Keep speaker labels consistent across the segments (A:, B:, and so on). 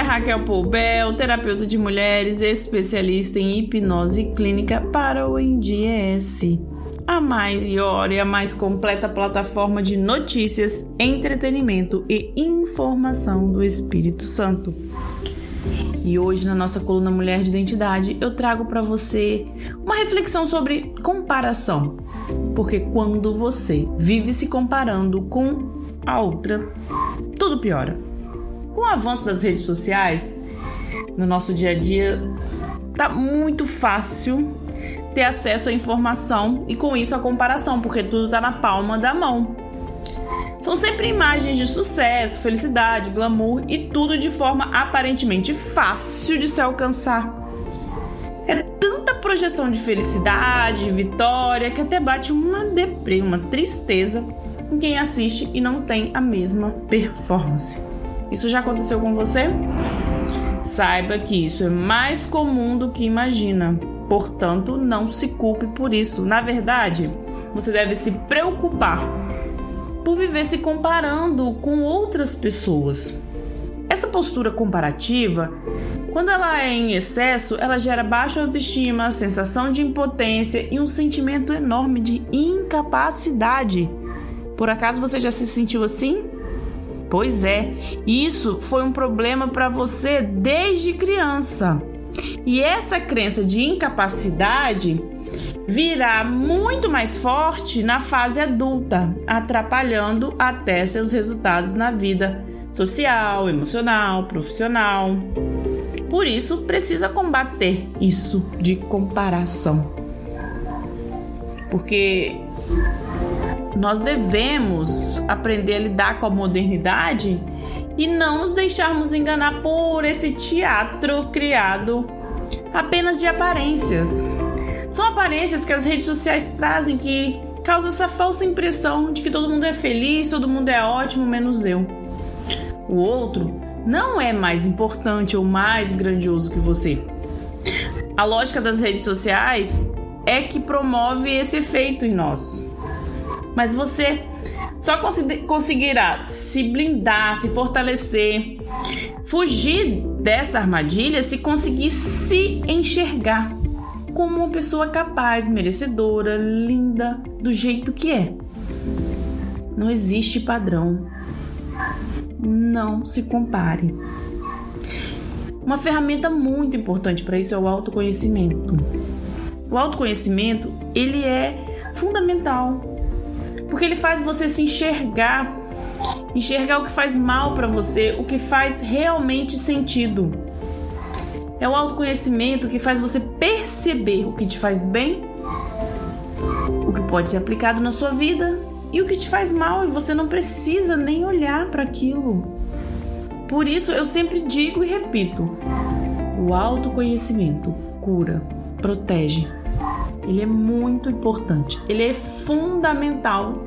A: é Raquel Poubel, terapeuta de mulheres, especialista em hipnose clínica para o NDS, a maior e a mais completa plataforma de notícias, entretenimento e informação do Espírito Santo. E hoje, na nossa coluna Mulher de Identidade, eu trago para você uma reflexão sobre comparação. Porque quando você vive se comparando com a outra, tudo piora. Com o avanço das redes sociais, no nosso dia a dia, tá muito fácil ter acesso à informação e com isso a comparação, porque tudo tá na palma da mão. São sempre imagens de sucesso, felicidade, glamour e tudo de forma aparentemente fácil de se alcançar. É tanta projeção de felicidade, vitória, que até bate uma deprê, uma tristeza em quem assiste e não tem a mesma performance. Isso já aconteceu com você? Saiba que isso é mais comum do que imagina. Portanto, não se culpe por isso. Na verdade, você deve se preocupar por viver se comparando com outras pessoas. Essa postura comparativa, quando ela é em excesso, ela gera baixa autoestima, sensação de impotência e um sentimento enorme de incapacidade. Por acaso você já se sentiu assim? Pois é, isso foi um problema para você desde criança. E essa crença de incapacidade virá muito mais forte na fase adulta, atrapalhando até seus resultados na vida social, emocional, profissional. Por isso, precisa combater isso de comparação. Porque nós devemos aprender a lidar com a modernidade e não nos deixarmos enganar por esse teatro criado apenas de aparências. São aparências que as redes sociais trazem que causam essa falsa impressão de que todo mundo é feliz, todo mundo é ótimo, menos eu. O outro não é mais importante ou mais grandioso que você. A lógica das redes sociais é que promove esse efeito em nós. Mas você só conseguirá se blindar, se fortalecer, fugir dessa armadilha se conseguir se enxergar como uma pessoa capaz, merecedora, linda, do jeito que é. Não existe padrão. Não se compare. Uma ferramenta muito importante para isso é o autoconhecimento. O autoconhecimento, ele é fundamental, porque ele faz você se enxergar, enxergar o que faz mal para você, o que faz realmente sentido. É o autoconhecimento que faz você perceber o que te faz bem, o que pode ser aplicado na sua vida e o que te faz mal e você não precisa nem olhar para aquilo. Por isso eu sempre digo e repito: o autoconhecimento cura, protege. Ele é muito importante, ele é fundamental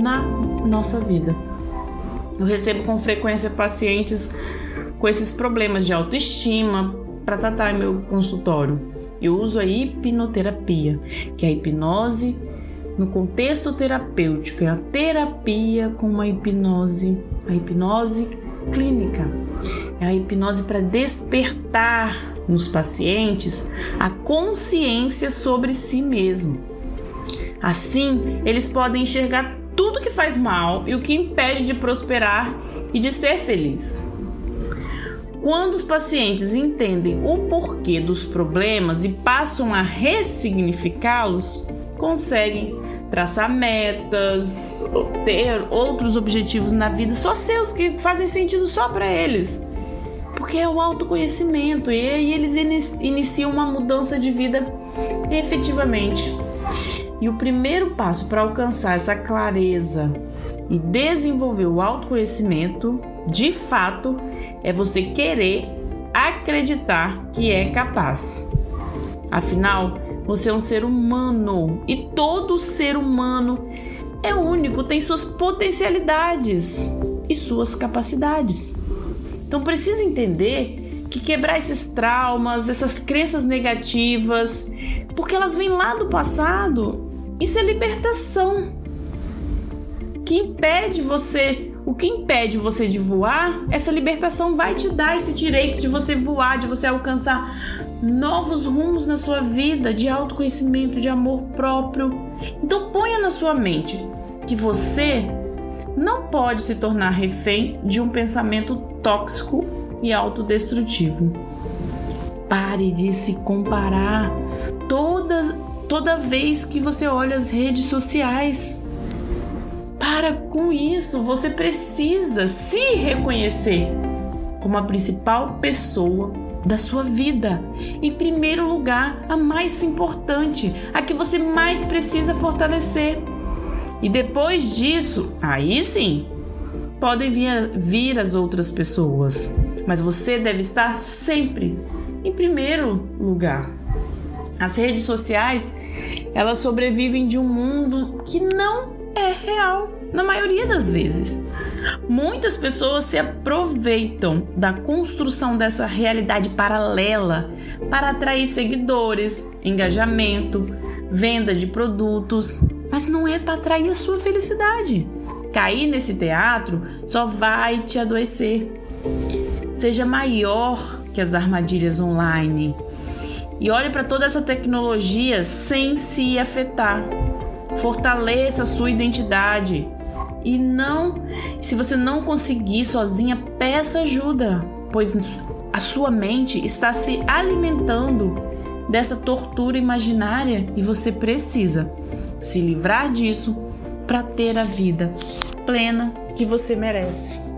A: na nossa vida. Eu recebo com frequência pacientes com esses problemas de autoestima para tratar meu consultório. Eu uso a hipnoterapia, que é a hipnose no contexto terapêutico, é a terapia com uma hipnose, a hipnose clínica. É a hipnose para despertar nos pacientes a consciência sobre si mesmo. Assim, eles podem enxergar tudo que faz mal e o que impede de prosperar e de ser feliz. Quando os pacientes entendem o porquê dos problemas e passam a ressignificá-los, conseguem traçar metas, ter outros objetivos na vida só seus que fazem sentido só para eles. Porque é o autoconhecimento e aí eles iniciam uma mudança de vida efetivamente. E o primeiro passo para alcançar essa clareza e desenvolver o autoconhecimento, de fato, é você querer acreditar que é capaz. Afinal, você é um ser humano e todo ser humano é único, tem suas potencialidades e suas capacidades. Então precisa entender que quebrar esses traumas, essas crenças negativas, porque elas vêm lá do passado, isso é libertação que impede você o que impede você de voar, essa libertação vai te dar esse direito de você voar, de você alcançar novos rumos na sua vida, de autoconhecimento, de amor próprio. Então ponha na sua mente que você não pode se tornar refém de um pensamento tóxico e autodestrutivo. Pare de se comparar toda toda vez que você olha as redes sociais. Para com isso, você precisa se reconhecer como a principal pessoa da sua vida. Em primeiro lugar, a mais importante, a que você mais precisa fortalecer. E depois disso, aí sim, podem vir, vir as outras pessoas. Mas você deve estar sempre em primeiro lugar. As redes sociais, elas sobrevivem de um mundo que não é real, na maioria das vezes. Muitas pessoas se aproveitam da construção dessa realidade paralela para atrair seguidores, engajamento, venda de produtos, mas não é para atrair a sua felicidade. Cair nesse teatro só vai te adoecer. Seja maior que as armadilhas online e olhe para toda essa tecnologia sem se afetar. Fortaleça a sua identidade. E não, se você não conseguir sozinha, peça ajuda, pois a sua mente está se alimentando dessa tortura imaginária e você precisa se livrar disso para ter a vida plena que você merece.